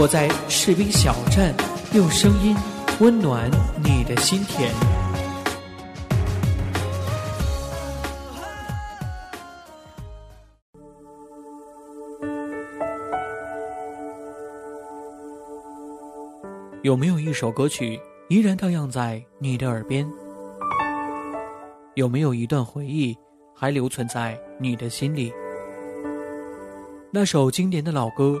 我在士兵小站用声音温暖你的心田。有没有一首歌曲依然荡漾在你的耳边？有没有一段回忆还留存在你的心里？那首经典的老歌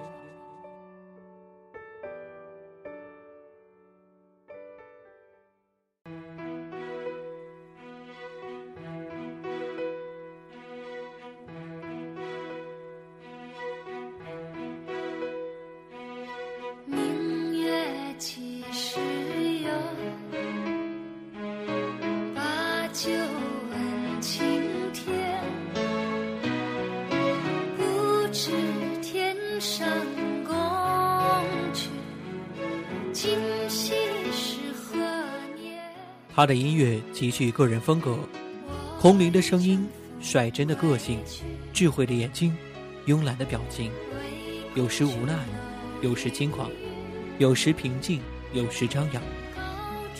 他的音乐极具个人风格，空灵的声音，率真的个性，智慧的眼睛，慵懒的表情，有时无奈，有时轻狂，有时平静，有时张扬。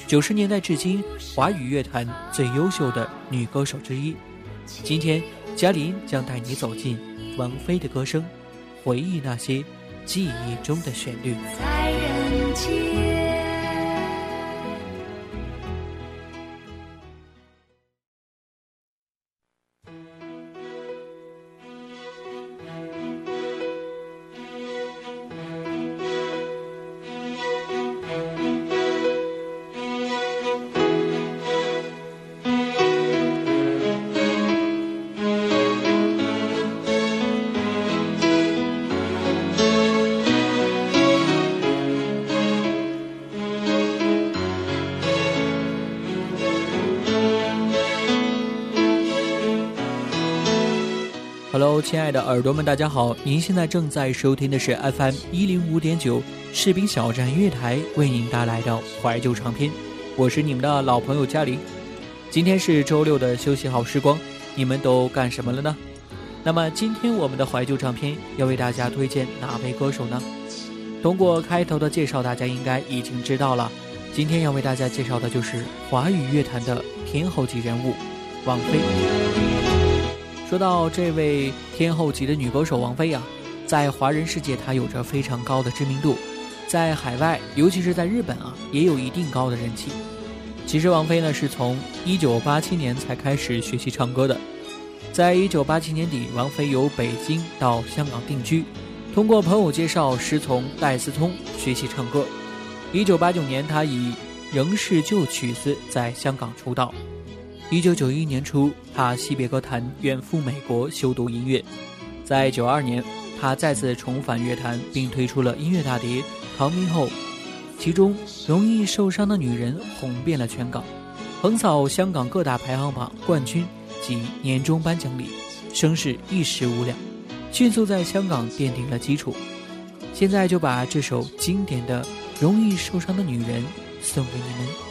九十年代至今，华语乐坛最优秀的女歌手之一。今天，嘉玲将带你走进王菲的歌声，回忆那些记忆中的旋律。在人间。的耳朵们，大家好！您现在正在收听的是 FM 一零五点九士兵小站音乐台为您带来的怀旧唱片，我是你们的老朋友嘉玲。今天是周六的休息好时光，你们都干什么了呢？那么今天我们的怀旧唱片要为大家推荐哪位歌手呢？通过开头的介绍，大家应该已经知道了。今天要为大家介绍的就是华语乐坛的天后级人物王菲。说到这位天后级的女歌手王菲啊，在华人世界她有着非常高的知名度，在海外，尤其是在日本啊，也有一定高的人气。其实王菲呢是从1987年才开始学习唱歌的，在1987年底，王菲由北京到香港定居，通过朋友介绍师从戴思聪学习唱歌。1989年，她以《仍是旧曲子》在香港出道。一九九一年初，他惜别歌坛，远赴美国修读音乐。在九二年，他再次重返乐坛，并推出了音乐大碟《唐明后》，其中《容易受伤的女人》红遍了全港，横扫香港各大排行榜冠军及年终颁奖礼，声势一时无两，迅速在香港奠定了基础。现在就把这首经典的《容易受伤的女人》送给你们。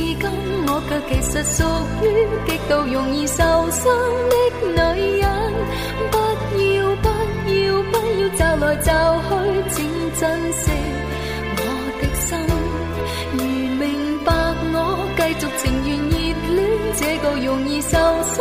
却其实属于极度容易受伤的女人，不要不要不要找来找去，请珍惜。我的心。如明白我，继续情愿热恋这个容易受伤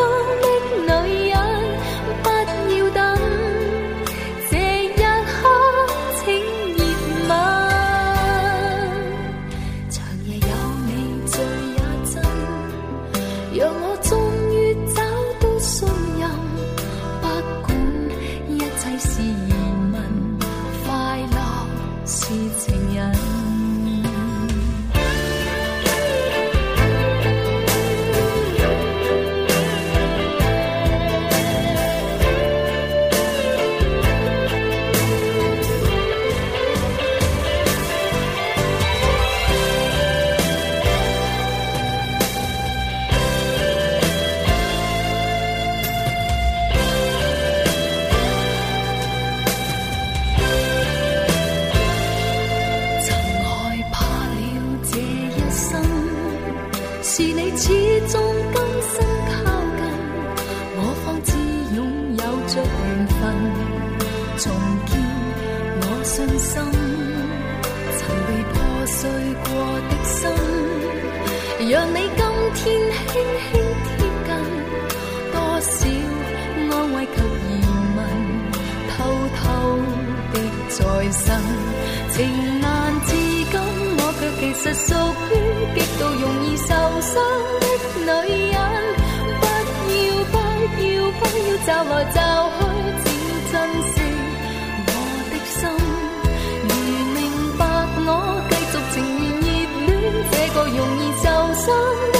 的再生。情难自禁，我却其实属于极度容易受伤的女人。不要不要不要走来走去，请珍惜我的心。如明白我，继续情愿热恋这个容易受。伤的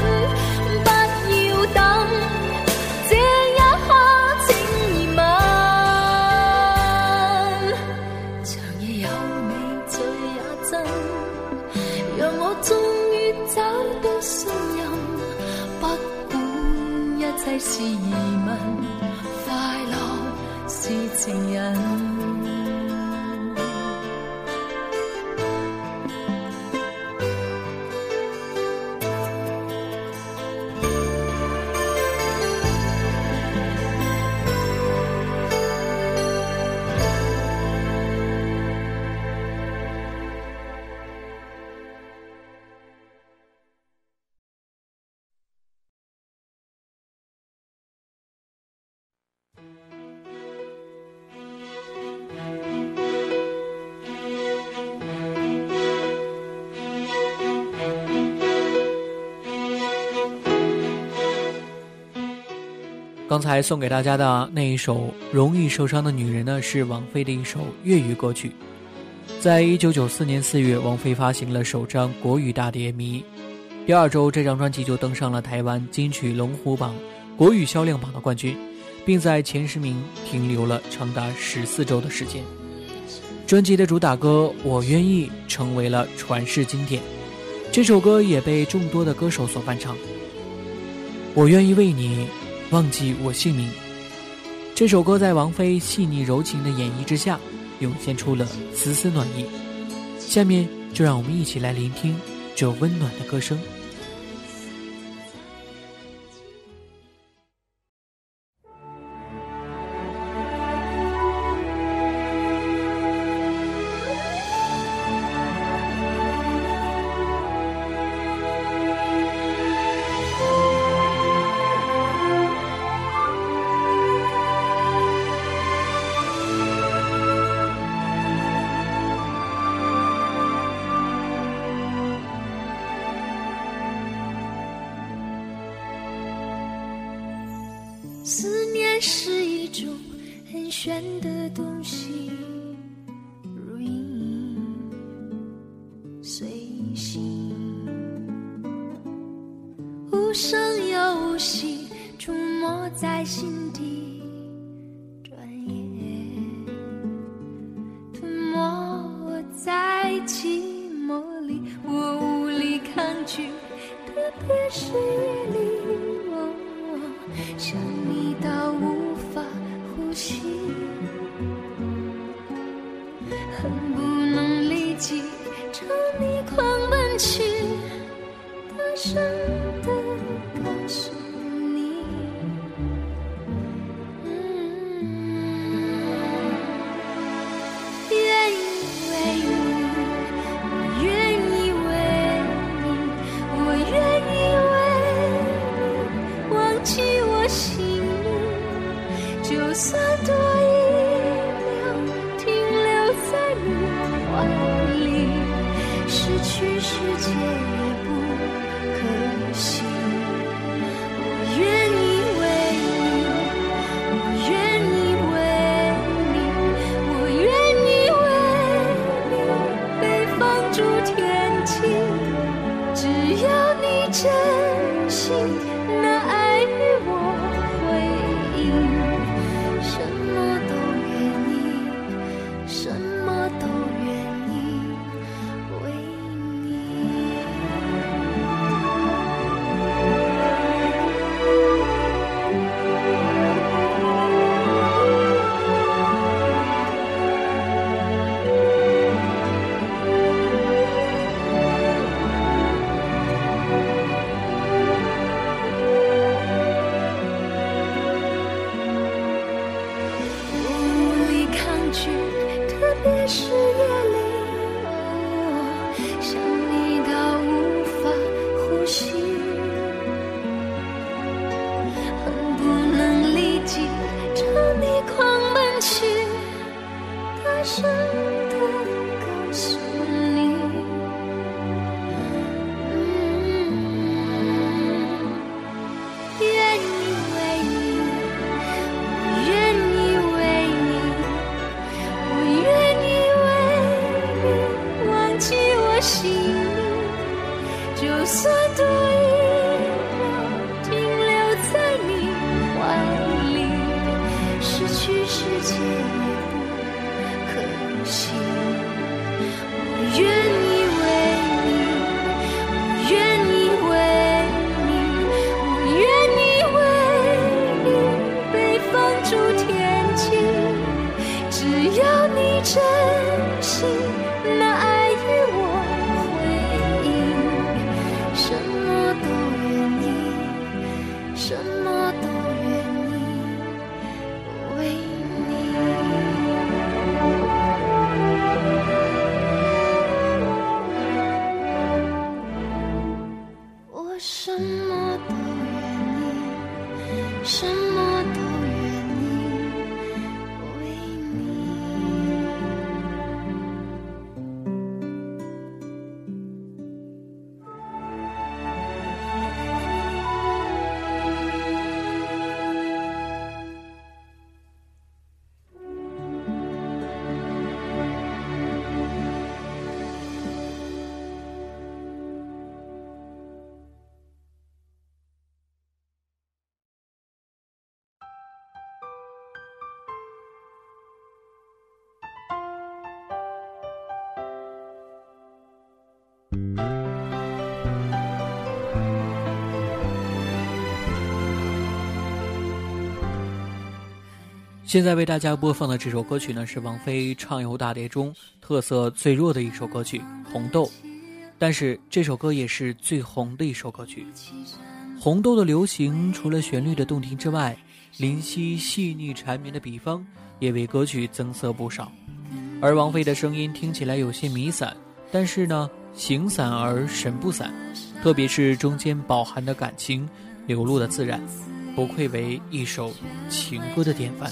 刚才送给大家的那一首《容易受伤的女人》呢，是王菲的一首粤语歌曲。在一九九四年四月，王菲发行了首张国语大碟《迷》，第二周这张专辑就登上了台湾金曲龙虎榜国语销量榜的冠军，并在前十名停留了长达十四周的时间。专辑的主打歌《我愿意》成为了传世经典，这首歌也被众多的歌手所翻唱。我愿意为你。忘记我姓名。这首歌在王菲细腻柔情的演绎之下，涌现出了丝丝暖意。下面就让我们一起来聆听这温暖的歌声。是一种很玄的东西，如影随形，无声又无息，触摸在心底，声地告诉什现在为大家播放的这首歌曲呢，是王菲《畅游大碟》中特色最弱的一首歌曲《红豆》，但是这首歌也是最红的一首歌曲。红豆的流行，除了旋律的动听之外，林夕细腻缠绵的笔锋也为歌曲增色不少。而王菲的声音听起来有些迷散，但是呢，形散而神不散，特别是中间饱含的感情流露的自然，不愧为一首情歌的典范。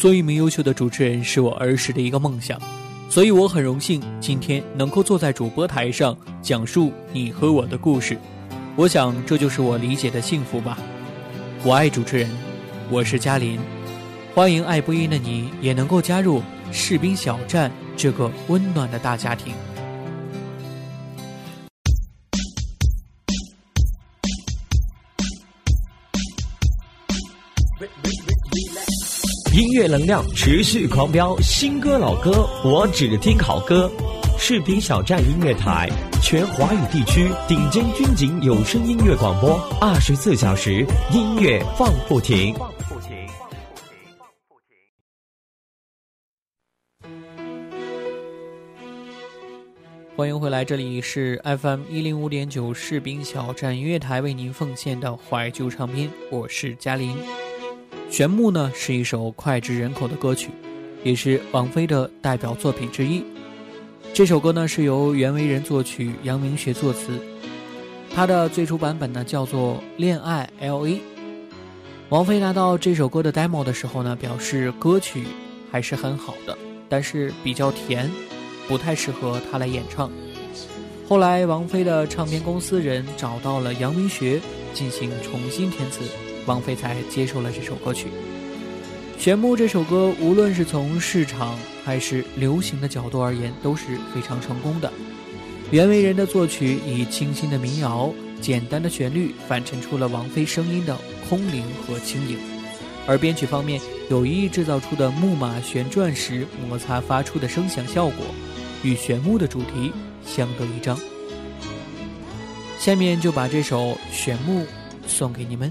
做一名优秀的主持人是我儿时的一个梦想，所以我很荣幸今天能够坐在主播台上讲述你和我的故事。我想这就是我理解的幸福吧。我爱主持人，我是嘉林，欢迎爱播音的你也能够加入士兵小站这个温暖的大家庭。音乐能量持续狂飙，新歌老歌我只听好歌。士兵小站音乐台，全华语地区顶尖军警有声音乐广播，二十四小时音乐放不停。欢迎回来，这里是 FM 一零五点九士兵小站音乐台为您奉献的怀旧唱片，我是嘉林。《玄牧》呢是一首脍炙人口的歌曲，也是王菲的代表作品之一。这首歌呢是由袁惟仁作曲，杨明学作词。它的最初版本呢叫做《恋爱 L A》。王菲拿到这首歌的 demo 的时候呢，表示歌曲还是很好的，但是比较甜，不太适合她来演唱。后来，王菲的唱片公司人找到了杨明学进行重新填词，王菲才接受了这首歌曲。《玄牧》这首歌，无论是从市场还是流行的角度而言，都是非常成功的。袁惟仁的作曲以清新的民谣、简单的旋律，反衬出了王菲声音的空灵和轻盈；而编曲方面，有意制造出的木马旋转时摩擦发出的声响效果，与玄木的主题相得益彰。下面就把这首《玄木》送给你们。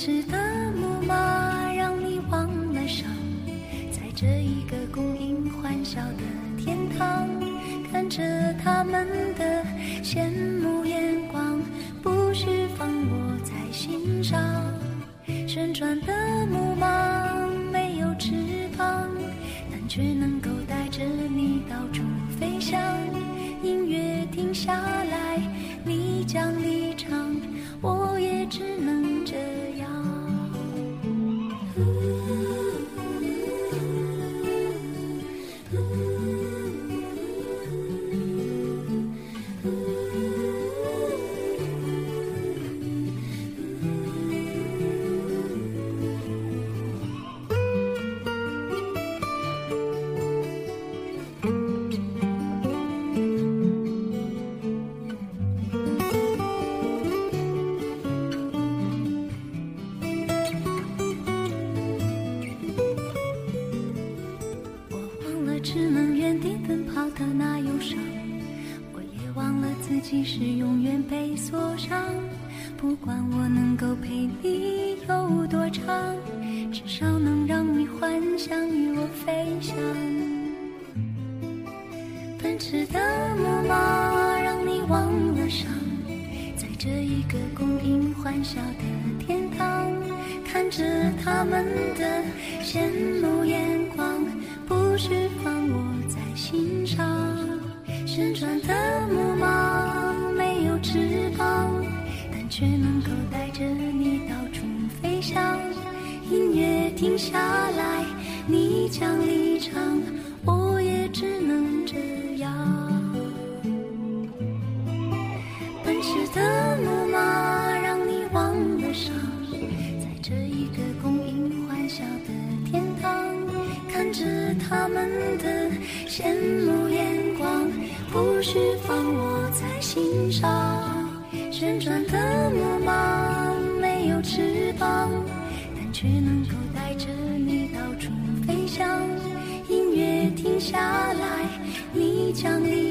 奔驰的木马让你忘了伤，在。这一个供应欢笑的天堂，看着他们的羡慕眼光，不需放我在心上。旋转的木马没有翅膀，但却能够带着你到处飞翔。音乐停下来，你将离停下来你将离场我也只能这样。奔驰的木马让你忘了伤在这一个供应欢笑的天堂看着他们的羡慕眼光不需放我在心上旋转的木马没有翅膀但却能想你。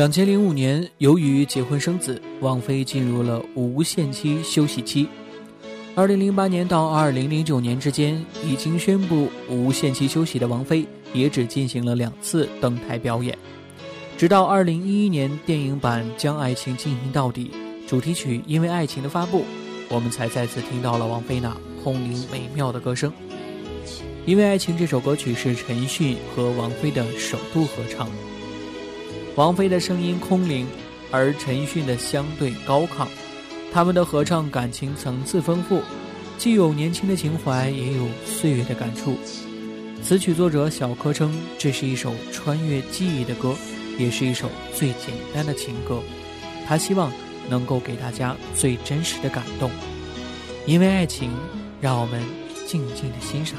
两千零五年，由于结婚生子，王菲进入了无限期休息期。二零零八年到二零零九年之间，已经宣布无限期休息的王菲，也只进行了两次登台表演。直到二零一一年电影版《将爱情进行到底》主题曲《因为爱情》的发布，我们才再次听到了王菲那空灵美妙的歌声。《因为爱情》这首歌曲是陈奕迅和王菲的首度合唱。王菲的声音空灵，而陈奕迅的相对高亢。他们的合唱感情层次丰富，既有年轻的情怀，也有岁月的感触。词曲作者小柯称，这是一首穿越记忆的歌，也是一首最简单的情歌。他希望能够给大家最真实的感动，因为爱情，让我们静静的欣赏。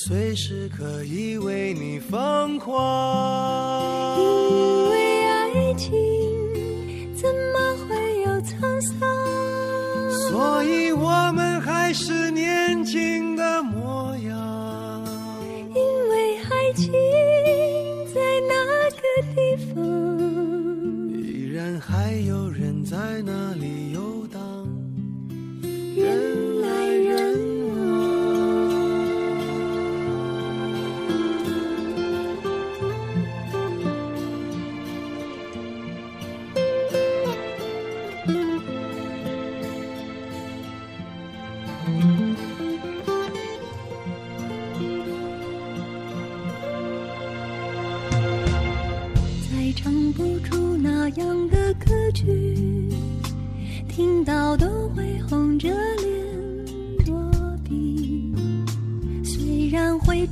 随时可以为你疯狂。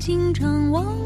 经常忘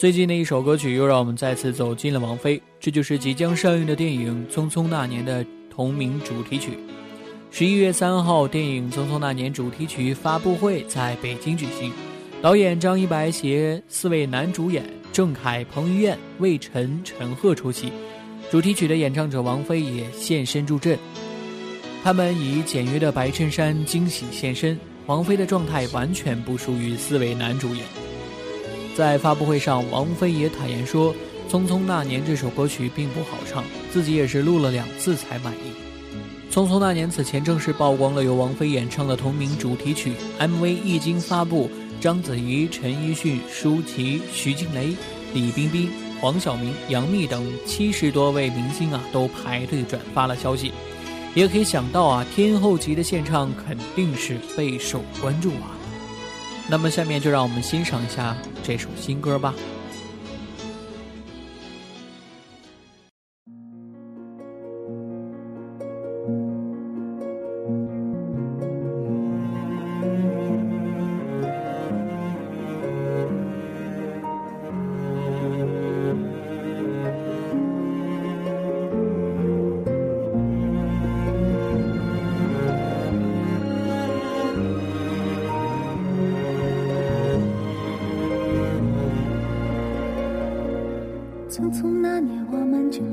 最近的一首歌曲又让我们再次走进了王菲，这就是即将上映的电影《匆匆那年》的同名主题曲。十一月三号，电影《匆匆那年》主题曲发布会在北京举行，导演张一白携四位男主演郑恺、彭于晏、魏晨、陈赫出席，主题曲的演唱者王菲也现身助阵。他们以简约的白衬衫惊喜现身，王菲的状态完全不输于四位男主演。在发布会上，王菲也坦言说：“《匆匆那年》这首歌曲并不好唱，自己也是录了两次才满意。”《匆匆那年》此前正式曝光了由王菲演唱的同名主题曲 MV，一经发布，章子怡、陈奕迅、舒淇、徐静蕾、李冰冰、黄晓明、杨幂等七十多位明星啊，都排队转发了消息。也可以想到啊，天后级的献唱肯定是备受关注啊。那么下面就让我们欣赏一下这首新歌吧。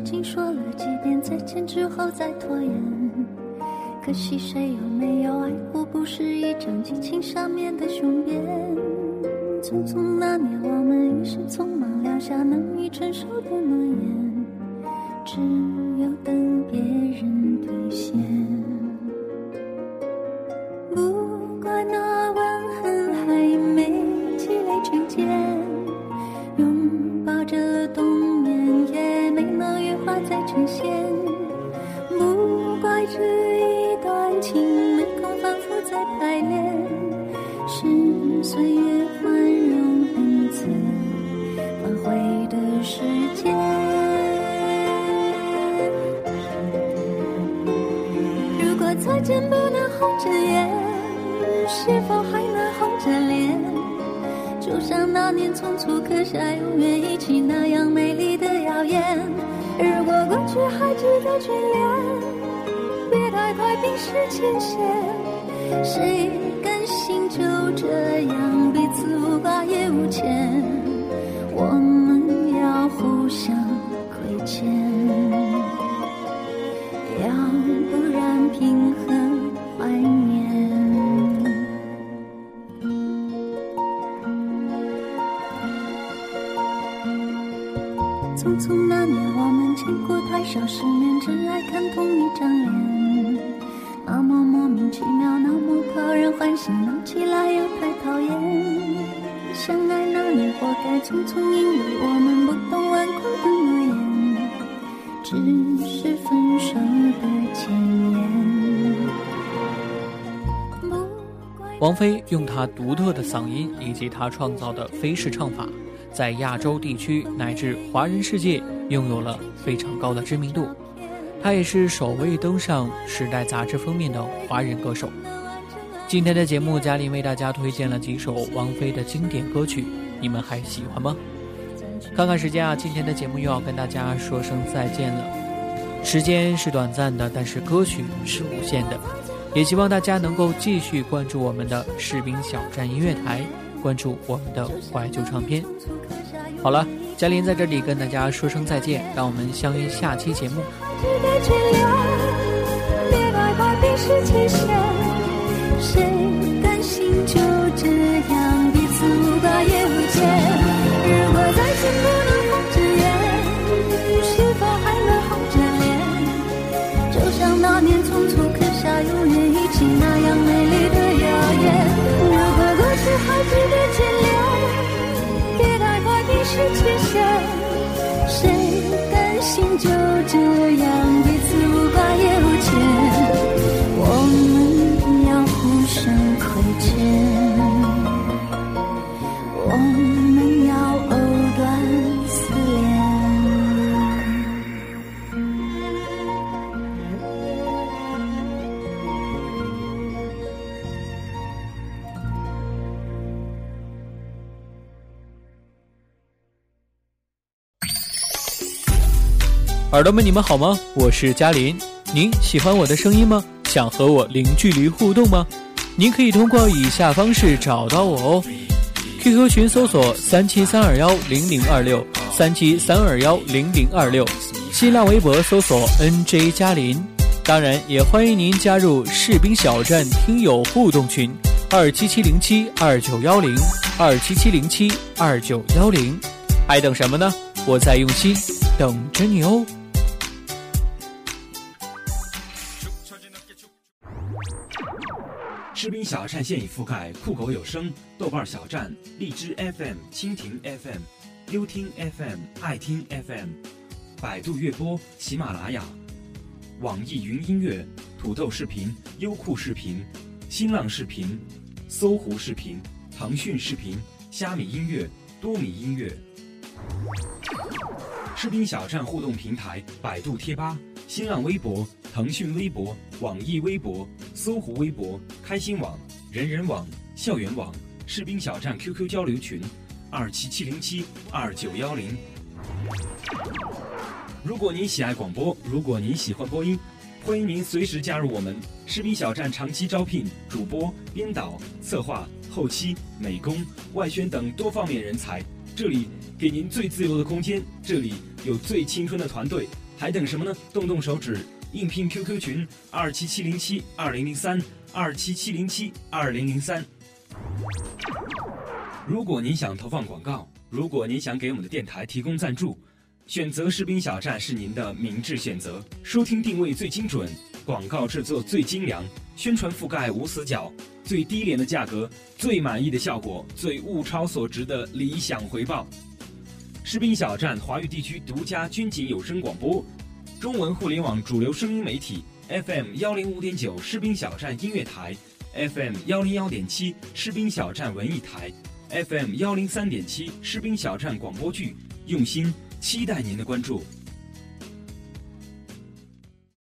已经说了几遍再见之后再拖延？可惜谁有没有爱过，不是一张激情上面的雄辩。匆匆那年，我们一时匆忙撂下难以承受的诺言，只王菲用她独特的嗓音以及她创造的飞式唱法，在亚洲地区乃至华人世界拥有了非常高的知名度。她也是首位登上《时代》杂志封面的华人歌手。今天的节目，嘉玲为大家推荐了几首王菲的经典歌曲，你们还喜欢吗？看看时间啊，今天的节目又要跟大家说声再见了。时间是短暂的，但是歌曲是无限的。也希望大家能够继续关注我们的士兵小站音乐台，关注我们的怀旧唱片。好了，嘉玲在这里跟大家说声再见，让我们相约下期节目。谁甘心就这样耳朵们，你们好吗？我是嘉林，您喜欢我的声音吗？想和我零距离互动吗？您可以通过以下方式找到我哦：QQ 群搜索三七三二幺零零二六三七三二幺零零二六，新浪微博搜索 NJ 嘉林。当然，也欢迎您加入士兵小站听友互动群二七七零七二九幺零二七七零七二九幺零，还等什么呢？我在用心等着你哦。吃冰小站现已覆盖酷狗有声、豆瓣小站、荔枝 FM、蜻蜓 FM、优听 FM、爱听 FM、百度乐播、喜马拉雅、网易云音乐、土豆视频、优酷视频、新浪视频、搜狐视频、腾讯视频、虾米音乐、多米音乐。士兵小站互动平台：百度贴吧、新浪微博、腾讯微博、网易微博、搜狐微博、开心网、人人网、校园网。士兵小站 QQ 交流群：二七七零七二九幺零。如果您喜爱广播，如果您喜欢播音，欢迎您随时加入我们。士兵小站长期招聘主播、编导、策划、后期、美工、外宣等多方面人才，这里给您最自由的空间，这里有最青春的团队，还等什么呢？动动手指，应聘 QQ 群：二七七零七二零零三二七七零七二零零三。如果您想投放广告，如果您想给我们的电台提供赞助，选择士兵小站是您的明智选择。收听定位最精准，广告制作最精良，宣传覆盖无死角，最低廉的价格，最满意的效果，最物超所值的理想回报。士兵小站华语地区独家军警有声广播，中文互联网主流声音媒体 FM 幺零五点九士兵小站音乐台，FM 幺零幺点七士兵小站文艺台。FM 幺零三点七士兵小站广播剧，用心期待您的关注。